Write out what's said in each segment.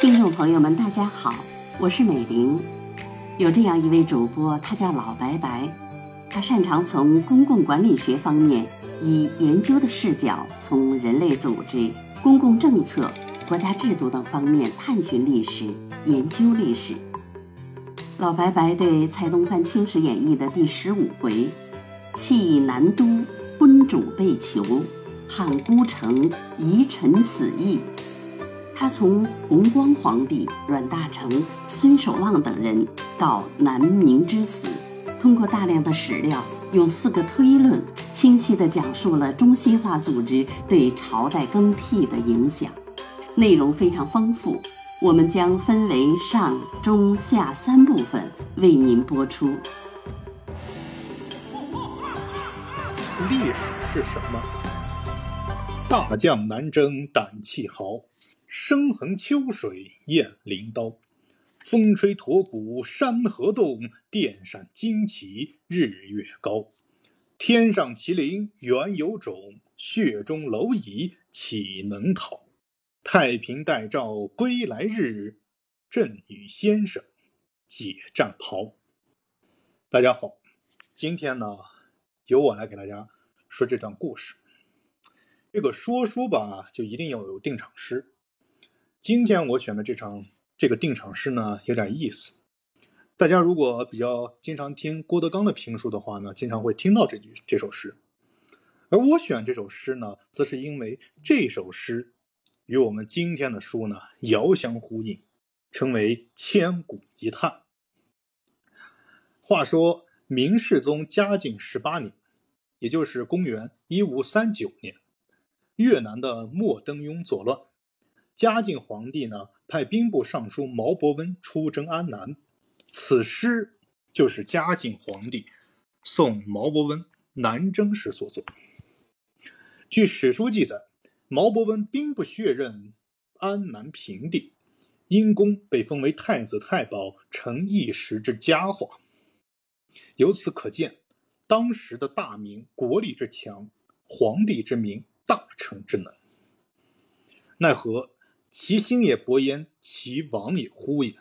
听众朋友们，大家好，我是美玲。有这样一位主播，他叫老白白，他擅长从公共管理学方面，以研究的视角，从人类组织、公共政策、国家制度等方面探寻历史、研究历史。老白白对蔡东藩《清史演义》的第十五回“弃南都，昏主被囚，汉孤城，遗臣死役”，他从弘光皇帝、阮大铖、孙守望等人到南明之死，通过大量的史料，用四个推论，清晰地讲述了中心化组织对朝代更替的影响，内容非常丰富。我们将分为上、中、下三部分为您播出。历史是什么？大将南征胆气豪，生横秋水雁翎刀。风吹驼骨山河动，电闪惊旗日月高。天上麒麟原有种，血中蝼蚁岂能逃？太平待诏归来日，朕与先生解战袍。大家好，今天呢，由我来给大家说这段故事。这个说书吧，就一定要有定场诗。今天我选的这场这个定场诗呢，有点意思。大家如果比较经常听郭德纲的评书的话呢，经常会听到这句这首诗。而我选这首诗呢，则是因为这首诗。与我们今天的书呢遥相呼应，称为千古一叹。话说明世宗嘉靖十八年，也就是公元一五三九年，越南的莫登庸作乱，嘉靖皇帝呢派兵部尚书毛伯温出征安南。此诗就是嘉靖皇帝送毛伯温南征时所作。据史书记载。毛伯温兵不血刃，安南平定，因功被封为太子太保，成一时之佳话。由此可见，当时的大明国力之强，皇帝之明，大臣之能。奈何其兴也勃焉，其亡也忽焉。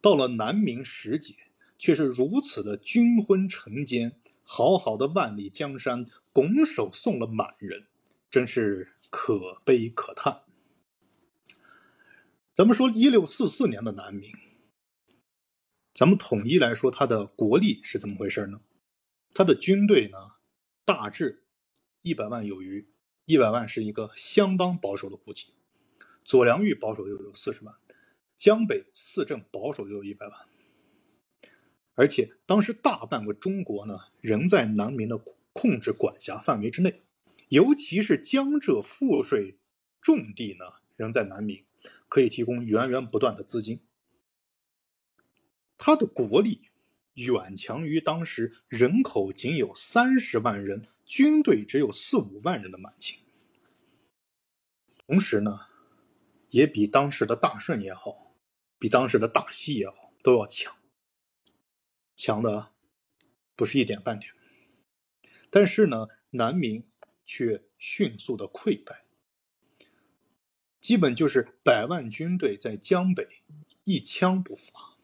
到了南明时节，却是如此的军昏臣奸，好好的万里江山，拱手送了满人，真是。可悲可叹。咱们说一六四四年的南明，咱们统一来说，它的国力是怎么回事呢？他的军队呢，大致一百万有余，一百万是一个相当保守的估计。左良玉保守就有四十万，江北四镇保守就有一百万，而且当时大半个中国呢，仍在南明的控制管辖范围之内。尤其是江浙赋税重地呢，仍在南明，可以提供源源不断的资金。他的国力远强于当时人口仅有三十万人、军队只有四五万人的满清。同时呢，也比当时的大顺也好，比当时的大西也好都要强，强的不是一点半点。但是呢，南明。却迅速的溃败，基本就是百万军队在江北一枪不发，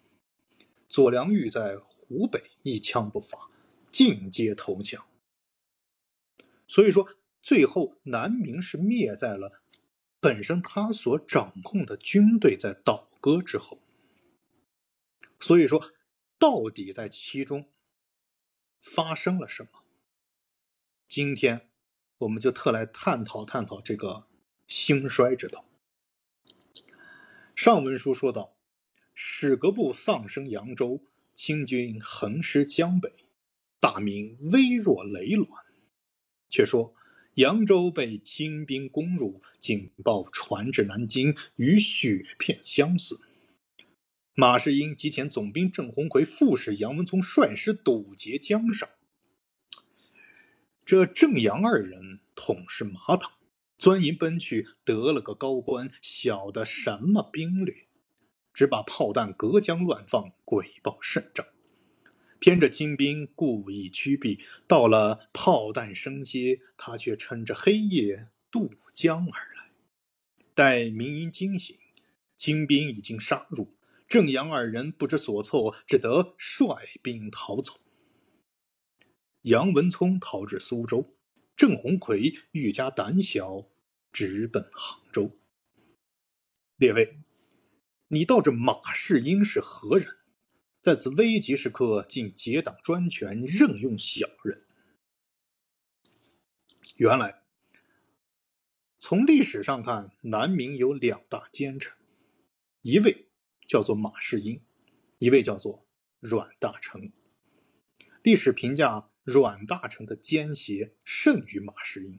左良玉在湖北一枪不发，尽皆投降。所以说，最后南明是灭在了本身他所掌控的军队在倒戈之后。所以说，到底在其中发生了什么？今天。我们就特来探讨探讨这个兴衰之道。上文书说到，史格部丧生扬州，清军横尸江北，大明微弱累卵。却说扬州被清兵攻入，警报传至南京，与雪片相似。马士英及前总兵郑鸿逵、副使杨文聪率师堵截江上。这郑杨二人统是马党，钻营奔去，得了个高官，晓得什么兵略，只把炮弹隔江乱放，鬼报胜仗。偏着清兵故意驱避，到了炮弹声接，他却趁着黑夜渡江而来。待明英惊醒，清兵已经杀入，郑杨二人不知所措，只得率兵逃走。杨文聪逃至苏州，郑鸿奎愈加胆小，直奔杭州。列位，你道这马士英是何人？在此危急时刻，竟结党专权，任用小人。原来，从历史上看，南明有两大奸臣，一位叫做马士英，一位叫做阮大铖。历史评价。阮大铖的奸邪甚于马士英，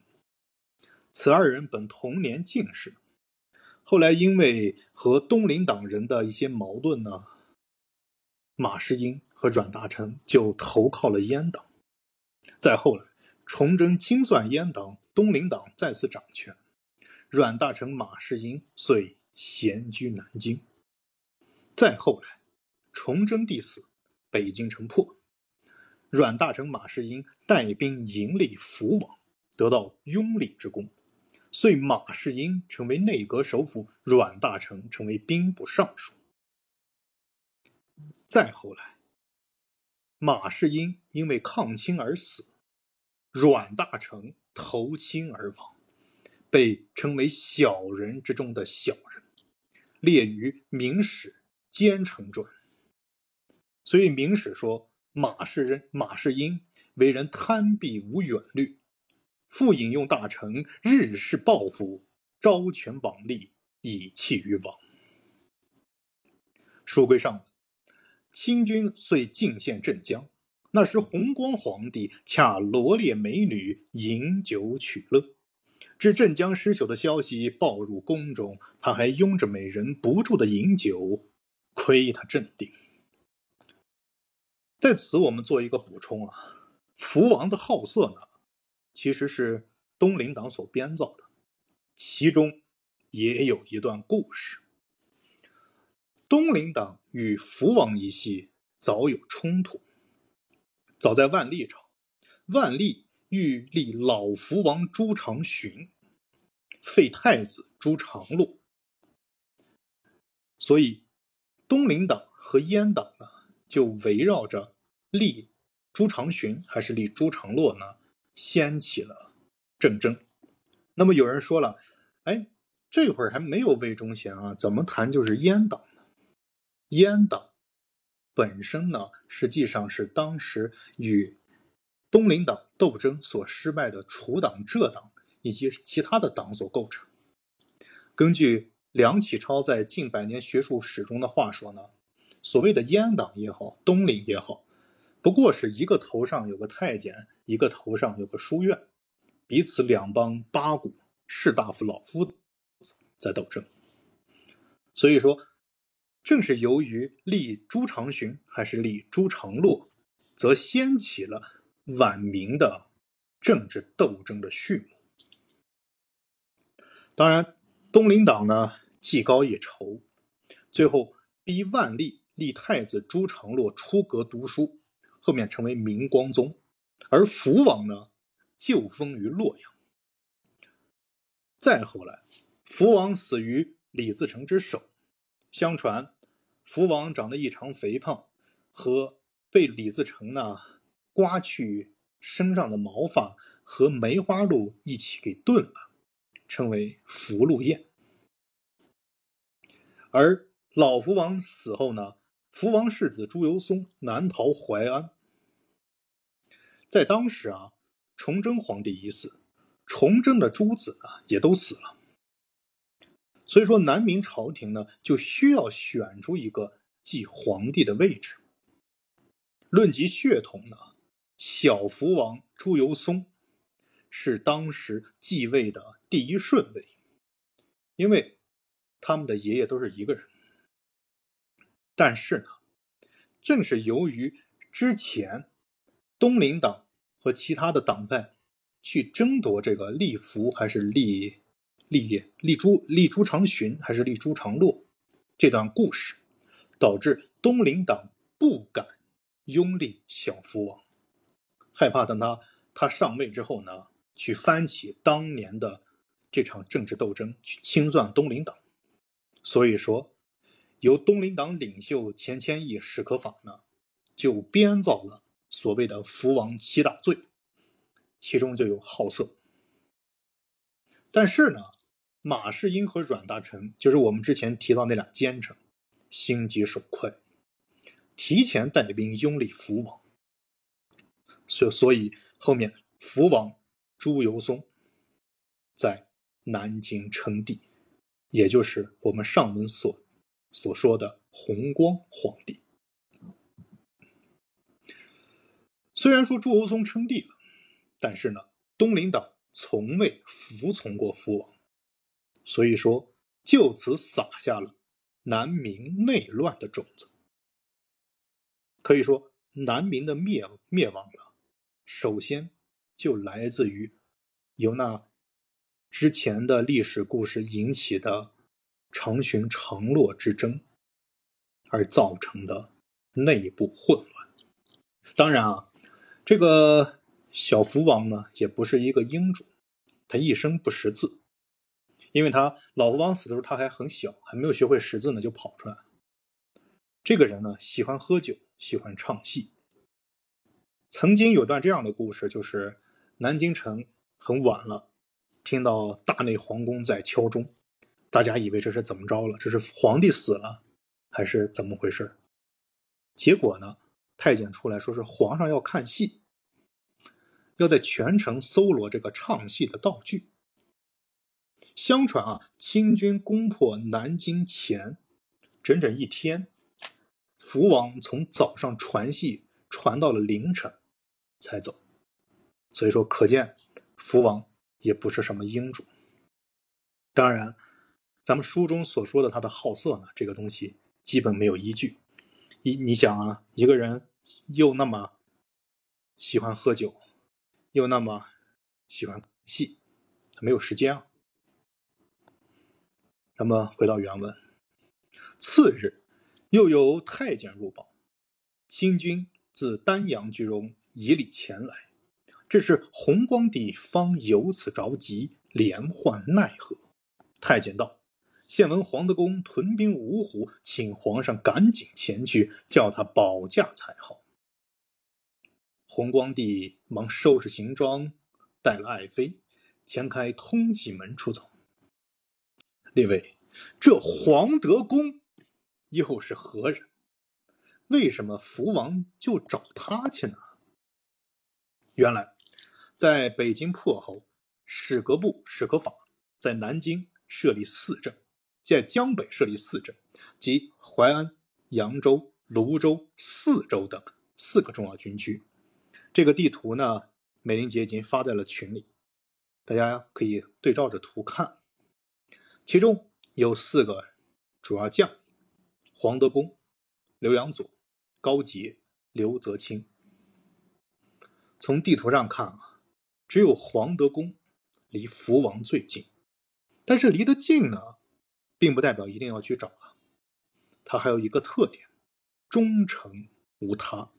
此二人本同年进士，后来因为和东林党人的一些矛盾呢，马士英和阮大铖就投靠了阉党。再后来，崇祯清算阉党，东林党再次掌权，阮大铖、马士英遂闲居南京。再后来，崇祯帝死，北京城破。阮大铖、马士英带兵迎立福王，得到拥立之功，遂马士英成为内阁首辅，阮大铖成为兵部尚书。再后来，马士英因为抗清而死，阮大铖投清而亡，被称为小人之中的小人，列于《明史奸臣传》。所以《明史》说。马士人马士英为人贪鄙无远虑，复引用大臣日事报复，招权罔利，以弃于王。书归上文，清军遂进献镇江，那时弘光皇帝恰罗列美女饮酒取乐，至镇江失守的消息报入宫中，他还拥着美人不住的饮酒，亏他镇定。在此，我们做一个补充啊，福王的好色呢，其实是东林党所编造的，其中也有一段故事。东林党与福王一系早有冲突，早在万历朝，万历欲立老福王朱常洵，废太子朱常洛，所以东林党和阉党呢，就围绕着。立朱常洵还是立朱常洛呢？掀起了政争。那么有人说了，哎，这会儿还没有魏忠贤啊，怎么谈就是阉党呢？阉党本身呢，实际上是当时与东林党斗争所失败的楚党、浙党以及其他的党所构成。根据梁启超在《近百年学术史》中的话说呢，所谓的阉党也好，东林也好。不过是一个头上有个太监，一个头上有个书院，彼此两帮八股士大夫、老夫在斗争。所以说，正是由于立朱常洵还是立朱常洛，则掀起了晚明的政治斗争的序幕。当然，东林党呢技高一筹，最后逼万历立太子朱常洛出阁读书。后面成为明光宗，而福王呢，就封于洛阳。再后来，福王死于李自成之手。相传，福王长得异常肥胖，和被李自成呢刮去身上的毛发和梅花鹿一起给炖了，称为福禄宴。而老福王死后呢？福王世子朱由崧南逃淮安，在当时啊，崇祯皇帝已死，崇祯的诸子啊也都死了，所以说南明朝廷呢就需要选出一个继皇帝的位置。论及血统呢，小福王朱由崧是当时继位的第一顺位，因为他们的爷爷都是一个人。但是呢，正是由于之前东林党和其他的党派去争夺这个立福还是立立立朱立朱长洵还是立朱长洛这段故事，导致东林党不敢拥立小福王，害怕等他他上位之后呢，去翻起当年的这场政治斗争，去清算东林党。所以说，由东林党领袖钱谦益、史可法呢，就编造了所谓的福王七大罪，其中就有好色。但是呢，马士英和阮大铖，就是我们之前提到那俩奸臣，心急手快，提前带兵拥立福王，所所以后面福王朱由崧在南京称帝。也就是我们上文所所说的弘光皇帝。虽然说朱由崧称帝了，但是呢，东林党从未服从过福王，所以说就此撒下了南明内乱的种子。可以说，南明的灭灭亡呢，首先就来自于由那。之前的历史故事引起的长寻长洛之争，而造成的内部混乱。当然啊，这个小福王呢，也不是一个英主，他一生不识字，因为他老福王死的时候他还很小，还没有学会识字呢，就跑出来。这个人呢，喜欢喝酒，喜欢唱戏。曾经有段这样的故事，就是南京城很晚了。听到大内皇宫在敲钟，大家以为这是怎么着了？这是皇帝死了，还是怎么回事？结果呢，太监出来说是皇上要看戏，要在全城搜罗这个唱戏的道具。相传啊，清军攻破南京前整整一天，福王从早上传戏传到了凌晨才走，所以说可见福王。也不是什么英主。当然，咱们书中所说的他的好色呢，这个东西基本没有依据。一你想啊，一个人又那么喜欢喝酒，又那么喜欢戏，他没有时间啊。咱们回到原文，次日，又有太监入报，清军自丹阳居中以礼前来。这是弘光帝方由此着急，连唤奈何？太监道：“现闻黄德公屯兵芜湖，请皇上赶紧前去，叫他保驾才好。”弘光帝忙收拾行装，带了爱妃，前开通济门出走。列位，这黄德公又是何人？为什么福王就找他去呢？原来。在北京破后，史格部史可法在南京设立四镇，在江北设立四镇，即淮安、扬州、泸州、泗州等四个重要军区。这个地图呢，美玲姐已经发在了群里，大家可以对照着图看。其中有四个主要将：黄德功、刘良佐、高杰、刘泽清。从地图上看啊。只有黄德功离福王最近，但是离得近呢，并不代表一定要去找啊。他还有一个特点，忠诚无他。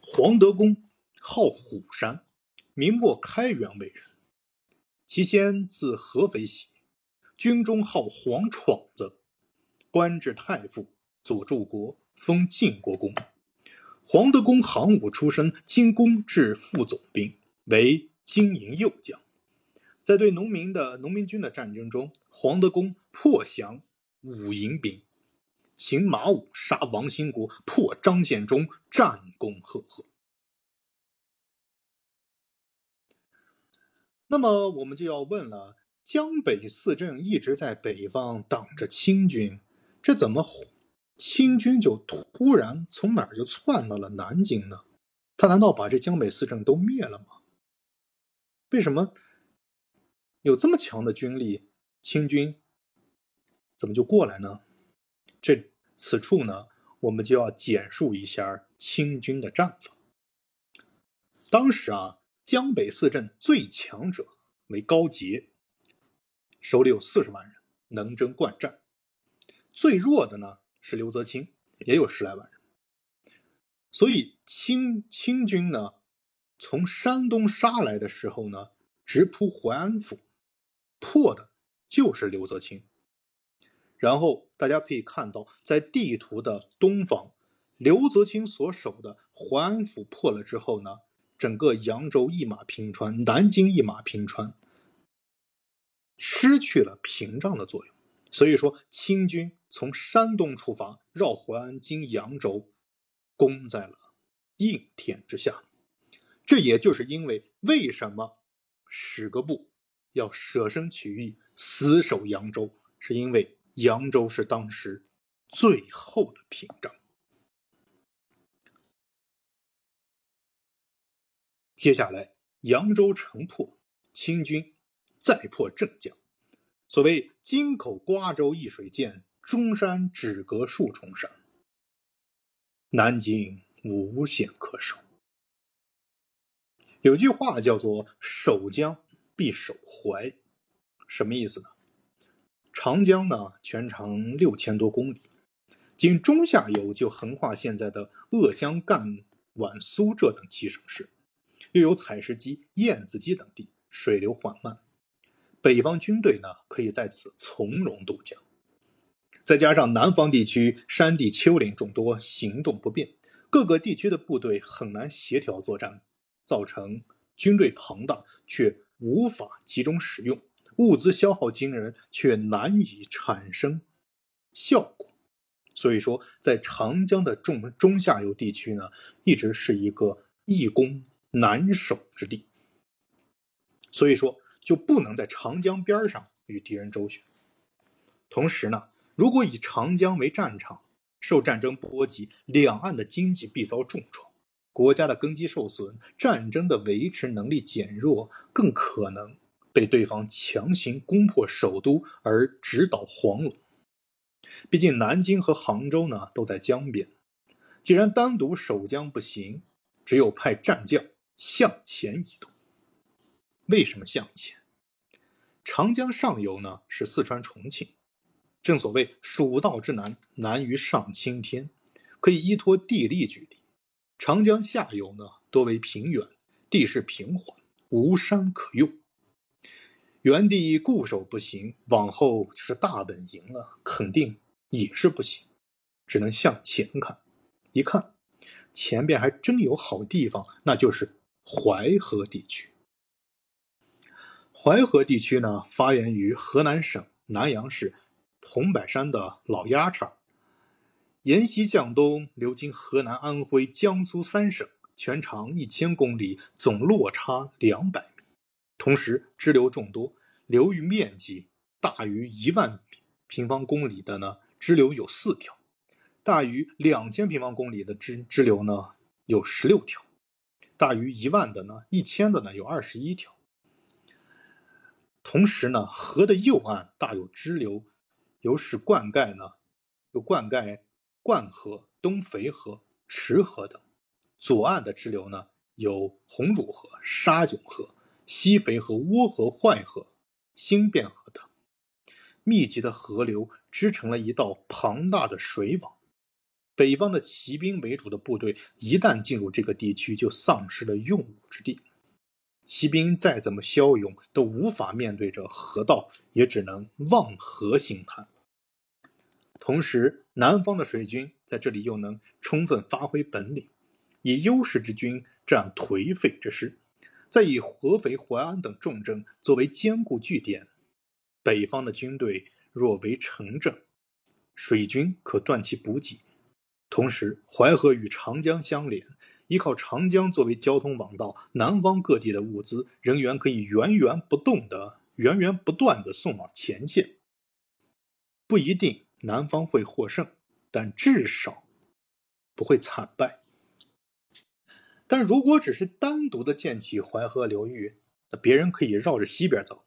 黄德公号虎山，明末开元为人，其先自合肥起，军中号黄闯子，官至太傅、左柱国，封晋国公。黄德公行武出身，经攻至副总兵，为经营右将。在对农民的农民军的战争中，黄德功破降武营兵，擒马武，杀王兴国，破张献忠，战功赫赫。那么我们就要问了：江北四镇一直在北方挡着清军，这怎么？清军就突然从哪儿就窜到了南京呢？他难道把这江北四镇都灭了吗？为什么有这么强的军力，清军怎么就过来呢？这此处呢，我们就要简述一下清军的战法。当时啊，江北四镇最强者为高杰，手里有四十万人，能征惯战；最弱的呢？是刘泽清，也有十来万人。所以清清军呢，从山东杀来的时候呢，直扑淮安府，破的就是刘泽清。然后大家可以看到，在地图的东方，刘泽清所守的淮安府破了之后呢，整个扬州一马平川，南京一马平川，失去了屏障的作用。所以说，清军从山东出发，绕淮安经扬州。攻在了应天之下，这也就是因为为什么史格布要舍生取义，死守扬州，是因为扬州是当时最后的屏障。接下来，扬州城破，清军再破镇江。所谓“京口瓜洲一水间，中山只隔数重山”。南京无险可守。有句话叫做“守江必守淮”，什么意思呢？长江呢，全长六千多公里，仅中下游就横跨现在的鄂湘赣皖苏浙等七省市，又有采石矶、燕子矶等地，水流缓慢，北方军队呢可以在此从容渡江。再加上南方地区山地丘陵众多，行动不便，各个地区的部队很难协调作战，造成军队庞大却无法集中使用，物资消耗惊人却难以产生效果。所以说，在长江的中中下游地区呢，一直是一个易攻难守之地。所以说，就不能在长江边上与敌人周旋。同时呢。如果以长江为战场，受战争波及，两岸的经济必遭重创，国家的根基受损，战争的维持能力减弱，更可能被对方强行攻破首都而直捣黄龙。毕竟南京和杭州呢都在江边，既然单独守江不行，只有派战将向前移动。为什么向前？长江上游呢是四川重庆。正所谓“蜀道之难，难于上青天”，可以依托地利举。长江下游呢，多为平原，地势平缓，无山可用。原地固守不行，往后就是大本营了，肯定也是不行，只能向前看。一看，前边还真有好地方，那就是淮河地区。淮河地区呢，发源于河南省南阳市。桐柏山的老鸭场，沿溪向东流经河南、安徽、江苏三省，全长一千公里，总落差两百米。同时支流众多，流域面积大于一万平方公里的呢，支流有四条；大于两千平方公里的支支流呢，有十六条；大于一万的呢，一千的呢，有二十一条。同时呢，河的右岸大有支流。有使灌溉呢，有灌溉灌河、东肥河、池河等；左岸的支流呢，有红汝河、沙囧河、西肥河、涡河、坏河、新汴河等。密集的河流织成了一道庞大的水网。北方的骑兵为主的部队一旦进入这个地区，就丧失了用武之地。骑兵再怎么骁勇，都无法面对着河道，也只能望河兴叹。同时，南方的水军在这里又能充分发挥本领，以优势之军战颓废之师，再以合肥、淮安等重镇作为坚固据点。北方的军队若为城镇，水军可断其补给；同时，淮河与长江相连，依靠长江作为交通网道，南方各地的物资人员可以源源不动的、源源不断的送往前线，不一定。南方会获胜，但至少不会惨败。但如果只是单独的建起淮河流域，那别人可以绕着西边走，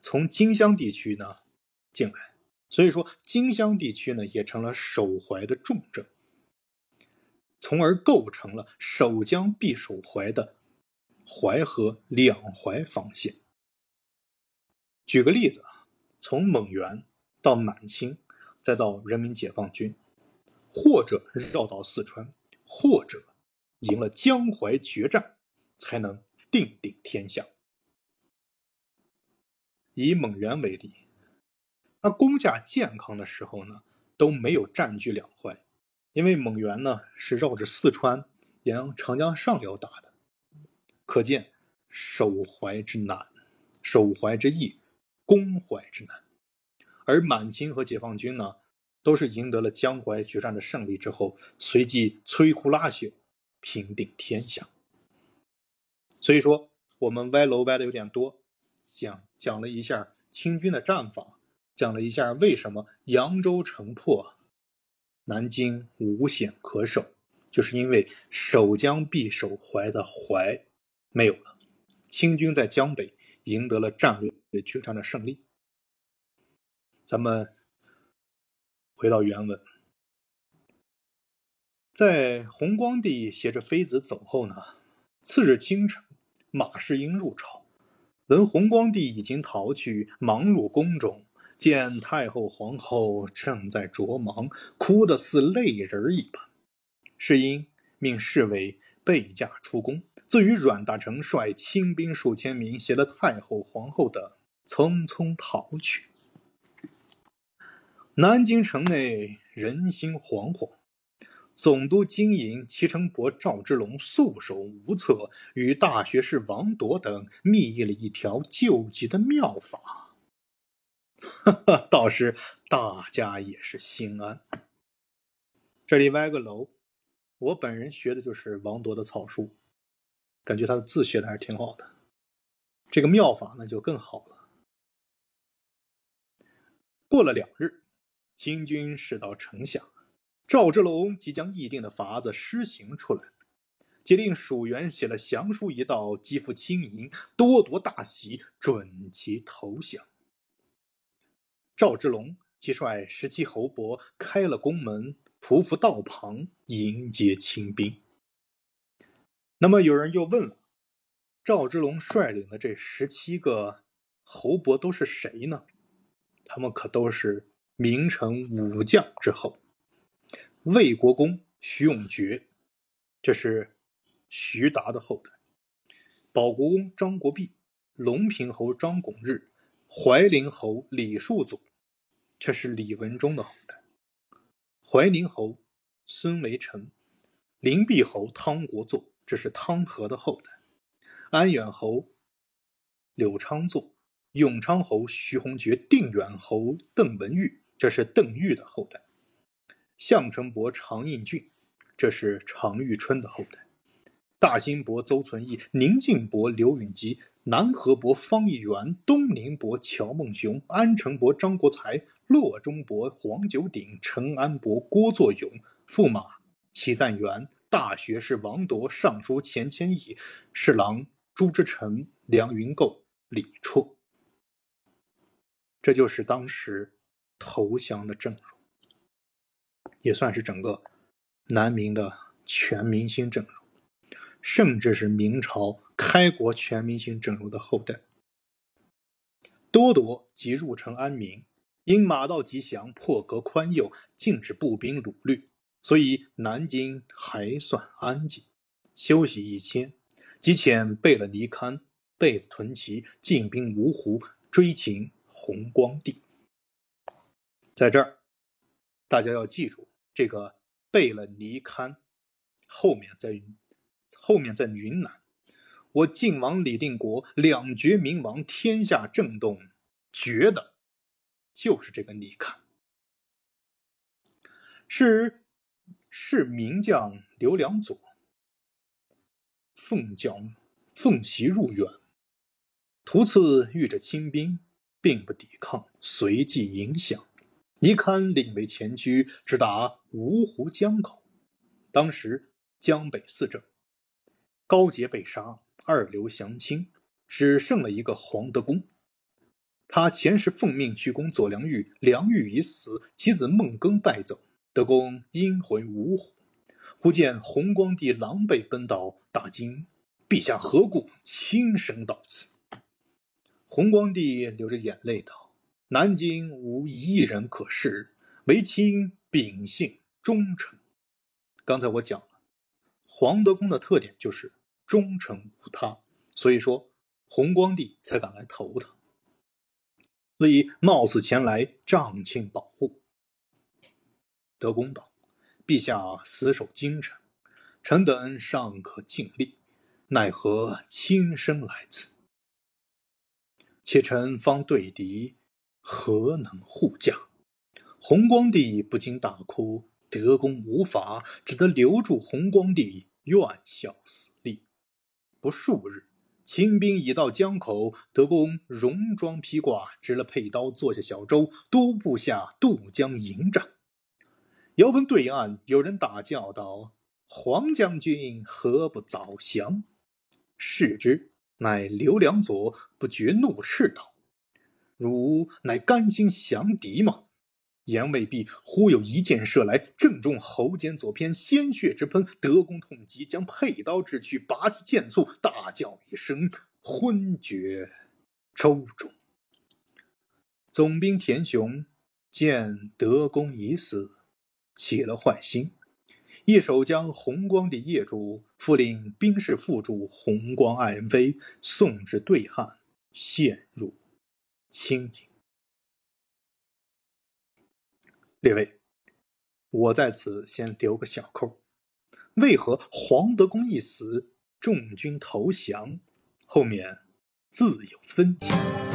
从荆襄地区呢进来。所以说，荆襄地区呢也成了守淮的重镇，从而构成了守江必守淮的淮河两淮防线。举个例子啊，从蒙元到满清。再到人民解放军，或者绕到四川，或者赢了江淮决战，才能定鼎天下。以蒙元为例，那公家健康的时候呢，都没有占据两淮，因为蒙元呢是绕着四川沿长江上游打的，可见守淮之难，守淮之易，攻淮之难。而满清和解放军呢，都是赢得了江淮决战的胜利之后，随即摧枯拉朽，平定天下。所以说，我们歪楼歪的有点多。讲讲了一下清军的战法，讲了一下为什么扬州城破，南京无险可守，就是因为守江必守淮的淮没有了，清军在江北赢得了战略决战的胜利。咱们回到原文，在弘光帝携着妃子走后呢，次日清晨，马士英入朝。闻弘光帝已经逃去，忙入宫中，见太后、皇后正在着忙，哭得似泪人一般。世英命侍卫备驾出宫，自与阮大铖率亲兵数千名，携了太后、皇后等，匆匆逃去。南京城内人心惶惶。总督经营齐成伯赵之龙束手无策，与大学士王铎等密议了一条救急的妙法。哈哈，倒是大家也是心安。这里歪个楼，我本人学的就是王铎的草书，感觉他的字写的还是挺好的。这个妙法呢就更好了。过了两日，清军驶到城下。赵之龙即将议定的法子施行出来，即令属员写了降书一道，寄付清营，多夺大喜，准其投降。赵之龙即率十七侯伯开了宫门，匍匐道旁迎接清兵。那么有人又问了：赵之龙率领的这十七个侯伯都是谁呢？他们可都是名臣武将之后。魏国公徐永觉，这是徐达的后代；保国公张国弼、隆平侯张拱日、怀陵侯李树祖，这是李文忠的后代；怀宁侯孙维臣、灵璧侯汤国作，这是汤和的后代；安远侯柳昌作、永昌侯徐宏觉、定远侯邓文玉，这是邓玉的后代。项城伯常应俊，这是常遇春的后代；大兴伯邹存义，宁晋伯刘允吉，南河伯方义元，东宁伯乔梦雄，安城伯张国才，洛中伯黄九鼎，陈安伯郭作勇，驸马齐赞元，大学士王铎，尚书钱谦益，侍郎朱之臣，梁云构、李绰。这就是当时投降的阵容。也算是整个南明的全明星阵容，甚至是明朝开国全明星阵容的后代。多铎即入城安民，因马到吉祥，破格宽宥，禁止步兵掳掠，所以南京还算安静。休息一天，即遣贝勒尼堪、贝子屯骑进兵芜湖，追擒弘光帝。在这儿，大家要记住。这个贝勒尼堪，后面在后面在云南，我晋王李定国两绝明王，天下震动，绝的，就是这个尼堪，是是名将刘良佐，奉教奉袭入远，途次遇着清兵，并不抵抗，随即迎降。尼堪领为前驱，直达芜湖江口。当时江北四镇，高杰被杀，二流降清，只剩了一个黄德功。他前时奉命去攻左良玉，良玉已死，其子孟庚败走，德公因回芜湖，忽见弘光帝狼狈奔到，大惊：“陛下何故亲身到此？”弘光帝流着眼泪道。南京无一人可视，唯卿秉性忠诚。刚才我讲了，黄德公的特点就是忠诚无他，所以说弘光帝才敢来投他，所以冒死前来仗庆保护。德公道：“陛下死守京城，臣等尚可尽力，奈何亲身来此？且臣方对敌，何能护驾？”弘光帝不禁大哭。德公无法，只得留住弘光帝，愿效死力。不数日，清兵已到江口，德公戎装披挂，执了佩刀，坐下小舟，督部下渡江迎战。遥闻对岸有人大叫道：“黄将军何不早降？”视之，乃刘良佐，不觉怒斥道：“汝乃甘心降敌吗？”言未毕，忽有一箭射来，正中喉间左偏，鲜血直喷。德公痛急，将佩刀掷去，拔去剑簇，大叫一声，昏厥周中。总兵田雄见德公已死，起了坏心，一手将弘光帝业主，复令兵士副主弘光爱人妃送至对汉，陷入清营。列位，我在此先留个小扣：为何黄德公一死，众军投降？后面自有分解。